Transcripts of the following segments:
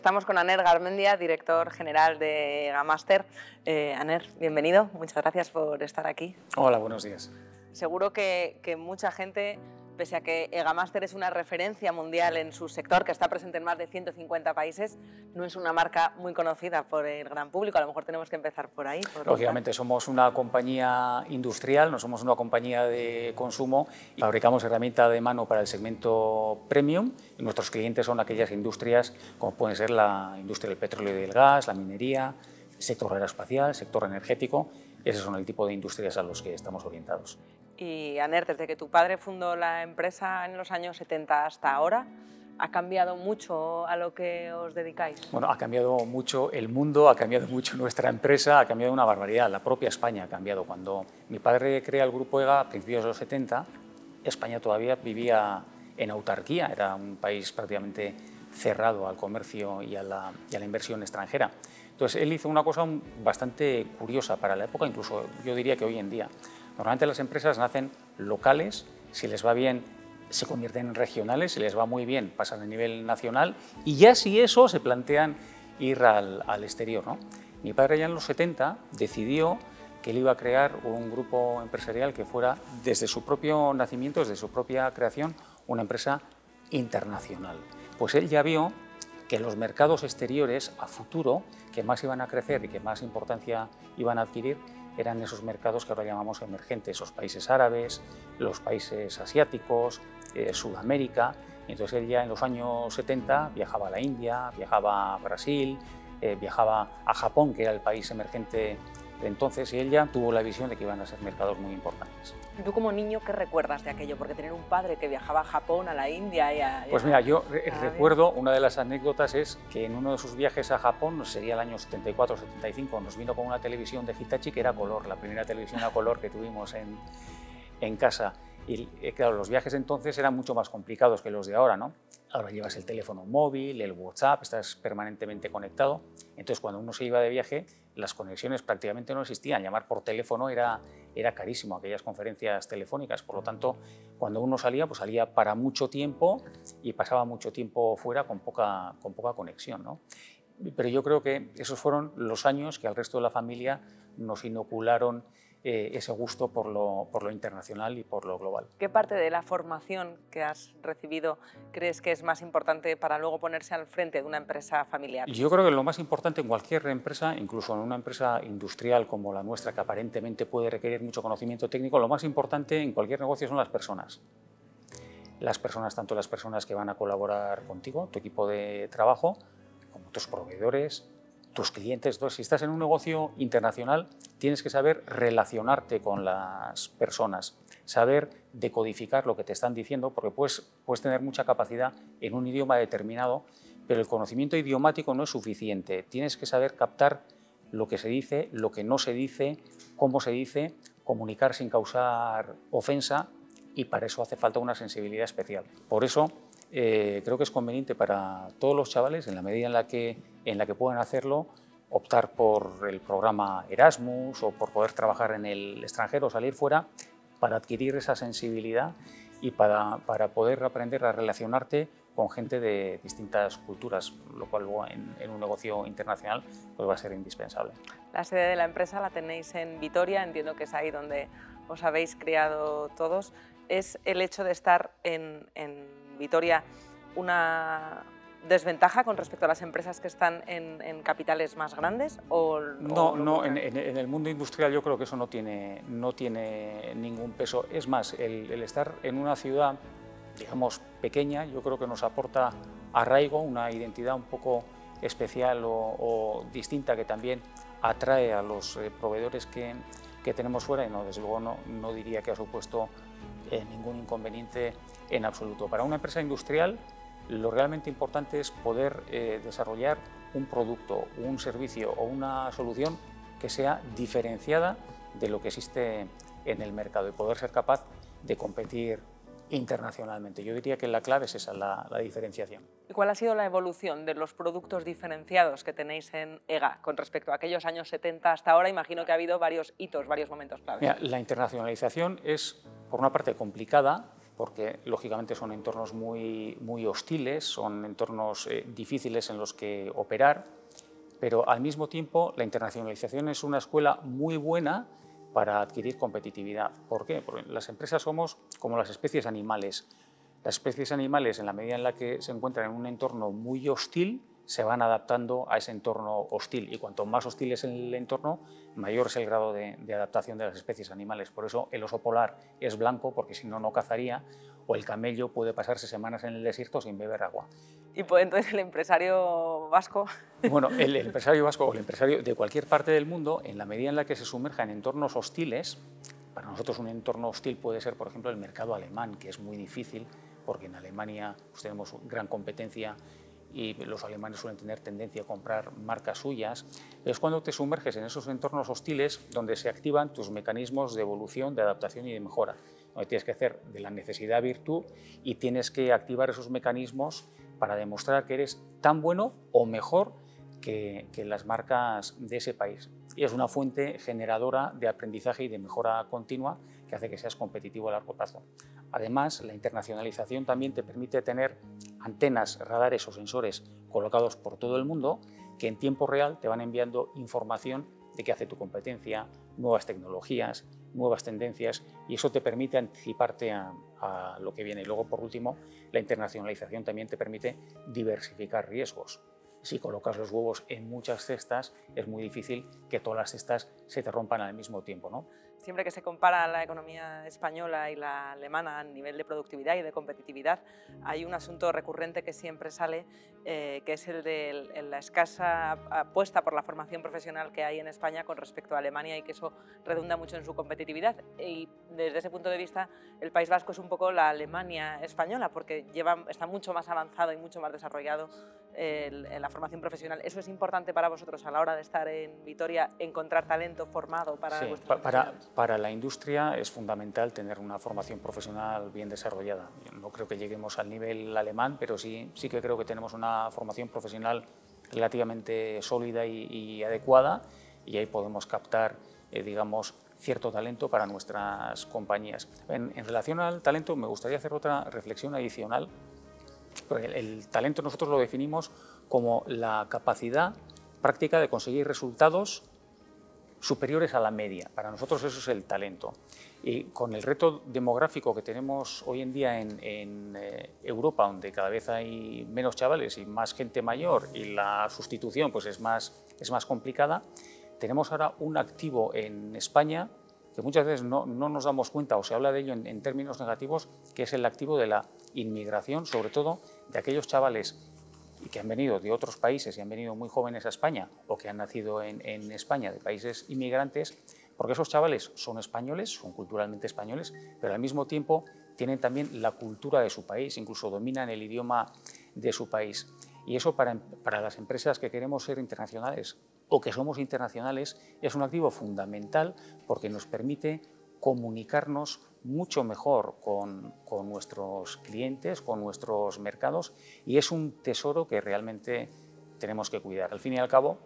Estamos con Aner Garmendia, director general de Gamaster. Eh, Aner, bienvenido, muchas gracias por estar aquí. Hola, buenos días. Seguro que, que mucha gente pese a que Egamaster es una referencia mundial en su sector, que está presente en más de 150 países, no es una marca muy conocida por el gran público. A lo mejor tenemos que empezar por ahí. Lógicamente, somos una compañía industrial, no somos una compañía de consumo y fabricamos herramientas de mano para el segmento premium y nuestros clientes son aquellas industrias como pueden ser la industria del petróleo y del gas, la minería, el sector aeroespacial, el sector energético. Esos son el tipo de industrias a los que estamos orientados. Y Aner, desde que tu padre fundó la empresa en los años 70 hasta ahora, ¿ha cambiado mucho a lo que os dedicáis? Bueno, ha cambiado mucho el mundo, ha cambiado mucho nuestra empresa, ha cambiado una barbaridad. La propia España ha cambiado. Cuando mi padre crea el Grupo EGA a principios de los 70, España todavía vivía en autarquía, era un país prácticamente cerrado al comercio y a la, y a la inversión extranjera. Entonces, él hizo una cosa bastante curiosa para la época, incluso yo diría que hoy en día. Normalmente las empresas nacen locales, si les va bien se convierten en regionales, si les va muy bien pasan a nivel nacional y ya si eso se plantean ir al, exterior. ¿no? Mi padre ya en los 70 decidió que él iba a crear un grupo empresarial que fuera desde su propio nacimiento, desde su propia creación, una empresa internacional. Pues él ya vio que los mercados exteriores a futuro, que más iban a crecer y que más importancia iban a adquirir, eran esos mercados que ahora llamamos emergentes, esos países árabes, los países asiáticos, eh, Sudamérica. Entonces él ya en los años 70 viajaba a la India, viajaba a Brasil, eh, viajaba a Japón, que era el país emergente entonces, ya tuvo la visión de que iban a ser mercados muy importantes. ¿Tú como niño qué recuerdas de aquello? Porque tener un padre que viajaba a Japón, a la India y a... Pues mira, yo recuerdo, una de las anécdotas es que en uno de sus viajes a Japón, sería el año 74-75, nos vino con una televisión de Hitachi que era color, la primera televisión a color que tuvimos en, en casa. Y eh, claro, los viajes entonces eran mucho más complicados que los de ahora, ¿no? Ahora llevas el teléfono móvil, el WhatsApp, estás permanentemente conectado. Entonces, cuando uno se iba de viaje, las conexiones prácticamente no existían. Llamar por teléfono era, era carísimo, aquellas conferencias telefónicas. Por lo tanto, cuando uno salía, pues salía para mucho tiempo y pasaba mucho tiempo fuera con poca, con poca conexión. ¿no? Pero yo creo que esos fueron los años que al resto de la familia nos inocularon eh, ese gusto por lo, por lo, internacional y por lo global. ¿Qué parte de la formación que has recibido crees que es más importante para luego ponerse al frente de una empresa familiar? Yo creo que lo más importante en cualquier empresa, incluso en una empresa industrial como la nuestra, que aparentemente puede requerir mucho conocimiento técnico, lo más importante en cualquier negocio son las personas. Las personas, tanto las personas que van a colaborar contigo, tu equipo de trabajo, como tus proveedores, tus clientes. Si estás en un negocio internacional, tienes que saber relacionarte con las personas, saber decodificar lo que te están diciendo, porque puedes, puedes tener mucha capacidad en un idioma determinado, pero el conocimiento idiomático no es suficiente. Tienes que saber captar lo que se dice, lo que no se dice, cómo se dice, comunicar sin causar ofensa y para eso hace falta una sensibilidad especial. Por eso eh, creo que es conveniente para todos los chavales, en la medida en la que, en la que puedan hacerlo, optar por el programa Erasmus o por poder trabajar en el extranjero salir fuera para adquirir esa sensibilidad y para, para poder aprender a relacionarte con gente de distintas culturas, lo cual en, en, un negocio internacional pues va a ser indispensable. La sede de la empresa la tenéis en Vitoria, entiendo que es ahí donde os habéis criado todos. ¿Es el hecho de estar en, en Vitoria una desventaja con respecto a las empresas que están en, capitales más grandes? O, no, no en, el mundo industrial yo creo que eso no tiene, no tiene ningún peso. Es más, el, estar en una ciudad, digamos, pequeña, yo creo que nos aporta arraigo, una identidad un poco especial o, distinta que también atrae a los eh, proveedores que, que, tenemos fuera y no, desde luego no, no diría que ha supuesto eh, ningún inconveniente en absoluto. Para una empresa industrial, Lo realmente importante es poder eh, desarrollar un producto, un servicio o una solución que sea diferenciada de lo que existe en el mercado y poder ser capaz de competir internacionalmente. Yo diría que la clave es esa, la, diferenciación. ¿Y cuál ha sido la evolución de los productos diferenciados que tenéis en EGA con respecto a aquellos años 70 hasta ahora? Imagino que ha habido varios hitos, varios momentos claves. la internacionalización es, por una parte, complicada, porque lógicamente son entornos muy, muy hostiles, son entornos eh, difíciles en los que operar, pero al mismo tiempo la internacionalización es una escuela muy buena para adquirir competitividad. ¿Por qué? Porque las empresas somos como las especies animales. Las especies animales, en la medida en la que se encuentran en un entorno muy hostil, se van adaptando a ese entorno hostil y cuanto más hostil es el entorno, mayor es el grado de, adaptación de las especies animales. Por eso el oso polar es blanco porque si no, no cazaría o el camello puede pasarse semanas en el desierto sin beber agua. ¿Y puede entonces el empresario vasco? Bueno, el, el empresario vasco o el empresario de cualquier parte del mundo, en la medida en la que se sumerja en entornos hostiles, para nosotros un entorno hostil puede ser, por ejemplo, el mercado alemán, que es muy difícil porque en Alemania pues, tenemos gran competencia y los alemanes suelen tener tendencia a comprar marcas suyas, es cuando te sumerges en esos entornos hostiles donde se activan tus mecanismos de evolución, de adaptación y de mejora. Donde tienes que hacer de la necesidad virtud y tienes que activar esos mecanismos para demostrar que eres tan bueno o mejor que, que, las marcas de ese país. Y es una fuente generadora de aprendizaje y de mejora continua que hace que seas competitivo a largo plazo. Además, la internacionalización también te permite tener antenas, radares o sensores colocados por todo el mundo que en tiempo real te van enviando información de qué hace tu competencia, nuevas tecnologías, nuevas tendencias y eso te permite anticiparte a, lo que viene. Y luego, por último, la internacionalización también te permite diversificar riesgos. Si colocas los huevos en muchas cestas, es muy difícil que todas las cestas se te rompan al mismo tiempo. ¿no? Siempre que se compara la economía española y la alemana a nivel de productividad y de competitividad, hay un asunto recurrente que siempre sale, eh, que es el de la escasa apuesta por la formación profesional que hay en España con respecto a Alemania y que eso redunda mucho en su competitividad. Y desde ese punto de vista, el País Vasco es un poco la Alemania española, porque lleva, está mucho más avanzado y mucho más desarrollado la formación profesional. ¿Eso es importante para vosotros a la hora de estar en Vitoria, encontrar talento formado para sí, para, para la industria es fundamental tener una formación profesional bien desarrollada. no creo que lleguemos al nivel alemán, pero sí, sí que creo que tenemos una formación profesional relativamente sólida y, adecuada y ahí podemos captar, eh, digamos, cierto talento para nuestras compañías. En, relación al talento, me gustaría hacer otra reflexión adicional. el talento nosotros lo definimos como la capacidad práctica de conseguir resultados superiores a la media. Para nosotros eso es el talento. Y con el reto demográfico que tenemos hoy en día en, eh, Europa, donde cada vez hay menos chavales y más gente mayor y la sustitución pues es, más, es más complicada, tenemos ahora un activo en España que muchas veces no, no nos damos cuenta o se habla de ello en, términos negativos, que es el activo de la inmigración, sobre todo de aquellos chavales que han venido de otros países y han venido muy jóvenes a España o que han nacido en, España de países inmigrantes, porque esos chavales son españoles, son culturalmente españoles, pero al mismo tiempo tienen también la cultura de su país, incluso dominan el idioma de su país. Y eso para, las empresas que queremos ser internacionales o que somos internacionales es un activo fundamental porque nos permite comunicarnos mucho mejor con, nuestros clientes, con nuestros mercados y es un tesoro que realmente tenemos que cuidar. Al fin y al cabo,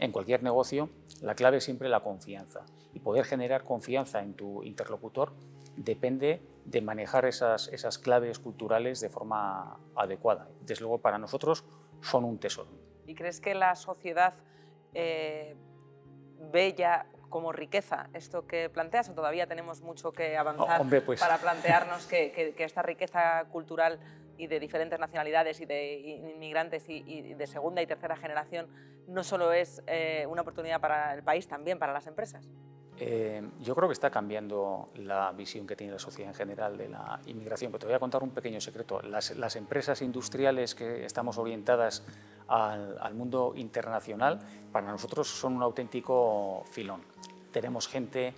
en cualquier negocio, la clave es siempre la confianza y poder generar confianza en tu interlocutor depende de manejar esas, esas claves culturales de forma adecuada. Desde luego, para nosotros son un tesoro. ¿Y crees que la sociedad eh, ve ya como riqueza esto que planteas o todavía tenemos mucho que avanzar pues. para plantearnos que, esta riqueza cultural y de diferentes nacionalidades y de inmigrantes y, de segunda y tercera generación no solo es eh, una oportunidad para el país, también para las empresas? Eh, yo creo que está cambiando la visión que tiene la sociedad en general de la inmigración, pero te voy a contar un pequeño secreto. Las, las empresas industriales que estamos orientadas al, al, mundo internacional, para nosotros son un auténtico filón. Tenemos gente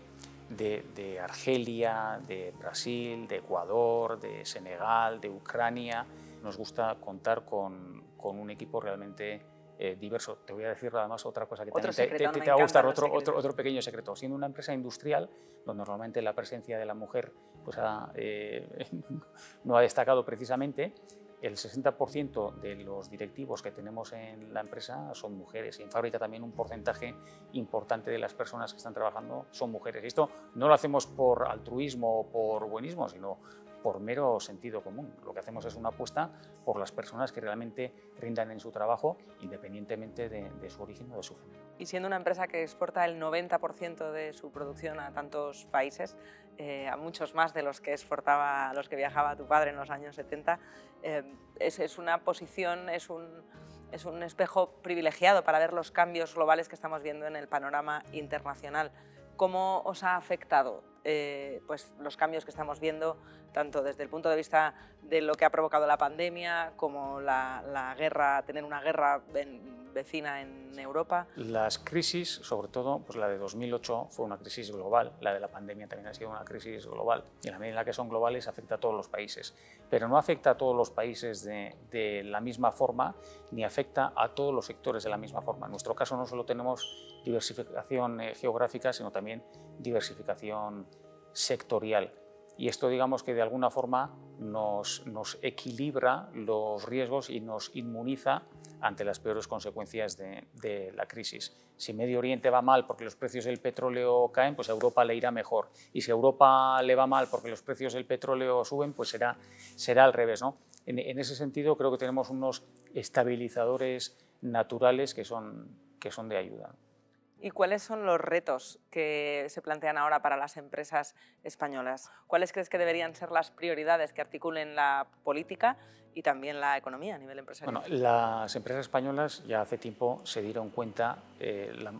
de, de Argelia, de Brasil, de Ecuador, de Senegal, de Ucrania, nos gusta contar con, con un equipo realmente eh, diverso. Te voy a decir además otra cosa que otro también secreto, te, va a gustar, otro, otro, otro pequeño secreto. Siendo una empresa industrial, donde normalmente la presencia de la mujer pues, ha, eh, no ha destacado precisamente, el 60% de los directivos que tenemos en la empresa son mujeres y en fábrica también un porcentaje importante de las personas que están trabajando son mujeres. Y esto no lo hacemos por altruismo o por buenismo, sino por mero sentido común. Lo que hacemos es una apuesta por las personas que realmente rindan en su trabajo independientemente de, su origen o de su género. Y siendo una empresa que exporta el 90% de su producción a tantos países, eh, a muchos más de los que exportaba, los que viajaba tu padre en los años 70, eh, es, es, una posición, es un, es un espejo privilegiado para ver los cambios globales que estamos viendo en el panorama internacional. ¿Cómo os ha afectado eh, pues, los cambios que estamos viendo, tanto desde el punto de vista de lo que ha provocado la pandemia, como la, la guerra, tener una guerra en, vecina en Europa? Las crisis, sobre todo pues la de 2008 fue una crisis global, la de la pandemia también ha sido una crisis global, y la medida en la que son globales afecta a todos los países, pero no afecta a todos los países de, de la misma forma, ni afecta a todos los sectores de la misma forma. En nuestro caso no solo tenemos diversificación eh, geográfica, sino también diversificación sectorial. Y esto digamos que de alguna forma nos, equilibra los riesgos y nos inmuniza ante las peores consecuencias de, de, la crisis. Si Medio Oriente va mal porque los precios del petróleo caen, pues a Europa le irá mejor. Y si a Europa le va mal porque los precios del petróleo suben, pues será, será al revés. ¿no? En, en ese sentido creo que tenemos unos estabilizadores naturales que son, que son de ayuda. ¿Y cuáles son los retos que se plantean ahora para las empresas españolas? ¿Cuáles crees que deberían ser las prioridades que articulen la política y también la economía a nivel empresarial? Bueno, las empresas españolas ya hace tiempo se dieron cuenta, eh, la,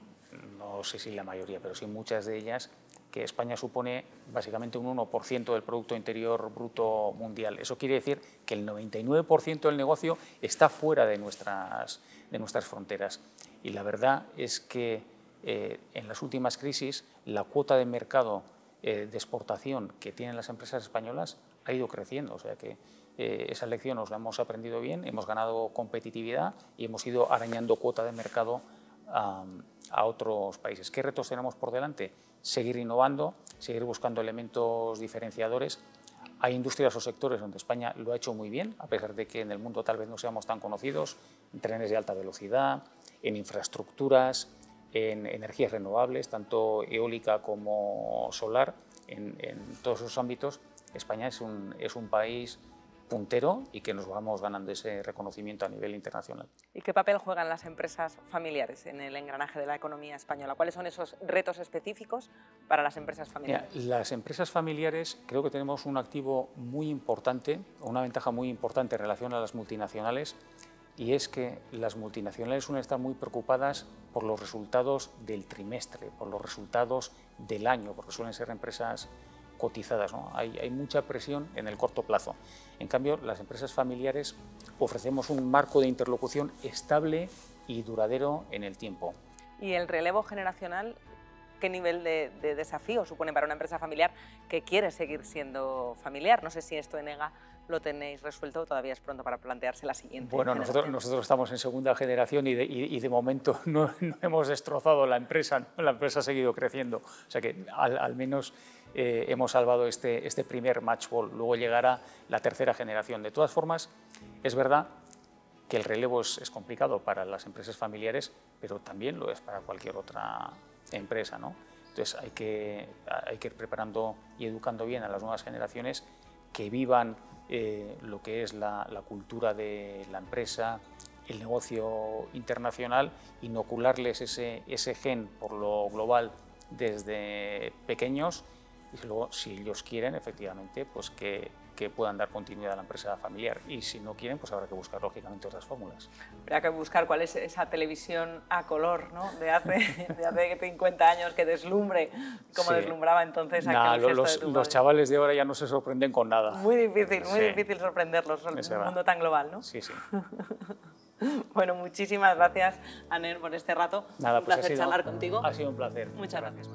no sé si la mayoría, pero sí muchas de ellas, que España supone básicamente un 1% del Producto Interior Bruto Mundial. Eso quiere decir que el 99% del negocio está fuera de nuestras, de nuestras fronteras. Y la verdad es que eh, en las últimas crisis la cuota de mercado eh, de exportación que tienen las empresas españolas ha ido creciendo, o sea que eh, esa lección nos la hemos aprendido bien, hemos ganado competitividad y hemos ido arañando cuota de mercado a, a otros países. ¿Qué retos tenemos por delante? Seguir innovando, seguir buscando elementos diferenciadores. Hay industrias o sectores donde España lo ha hecho muy bien, a pesar de que en el mundo tal vez no seamos tan conocidos, en trenes de alta velocidad, en infraestructuras, en energías renovables, tanto eólica como solar, en, en todos esos ámbitos, España es un, es un país puntero y que nos vamos ganando ese reconocimiento a nivel internacional. ¿Y qué papel juegan las empresas familiares en el engranaje de la economía española? ¿Cuáles son esos retos específicos para las empresas familiares? Mira, las empresas familiares creo que tenemos un activo muy importante, una ventaja muy importante en relación a las multinacionales y es que las multinacionales suelen estar muy preocupadas por los resultados del trimestre, por los resultados del año, porque suelen ser empresas cotizadas. hay, mucha presión en el corto plazo. En cambio, las empresas familiares ofrecemos un marco de interlocución estable y duradero en el tiempo. ¿Y el relevo generacional qué nivel de, de, desafío supone para una empresa familiar que quiere seguir siendo familiar. No sé si esto en EGA lo tenéis resuelto o todavía es pronto para plantearse la siguiente. Bueno, nosotros, nosotros, estamos en segunda generación y de, y, y de momento no, no, hemos destrozado la empresa, ¿no? la empresa ha seguido creciendo. O sea que al, al menos eh, hemos salvado este, este primer match ball. Luego llegará la tercera generación. De todas formas, es verdad que el relevo es, es complicado para las empresas familiares, pero también lo es para cualquier otra empresa. ¿no? Entonces hay que, hay que ir preparando y educando bien a las nuevas generaciones que vivan eh, lo que es la, la, cultura de la empresa, el negocio internacional, inocularles ese, ese gen por lo global desde pequeños y luego, si ellos quieren, efectivamente, pues que, que, puedan dar continuidad a la empresa familiar. Y si no quieren, pues habrá que buscar, lógicamente, otras fórmulas. Habrá que buscar cuál es esa televisión a color ¿no? de, hace, de hace 50 años que deslumbre, como sí. deslumbraba entonces nah, aquel los, de los chavales de ahora ya no se sorprenden con nada. Muy difícil, muy sí. difícil sorprenderlos en un mundo tan global, ¿no? Sí, sí. bueno, muchísimas gracias, Aner, por este rato. Nada, un placer pues ha sido, charlar contigo. Ha sido un placer. Muchas gracias.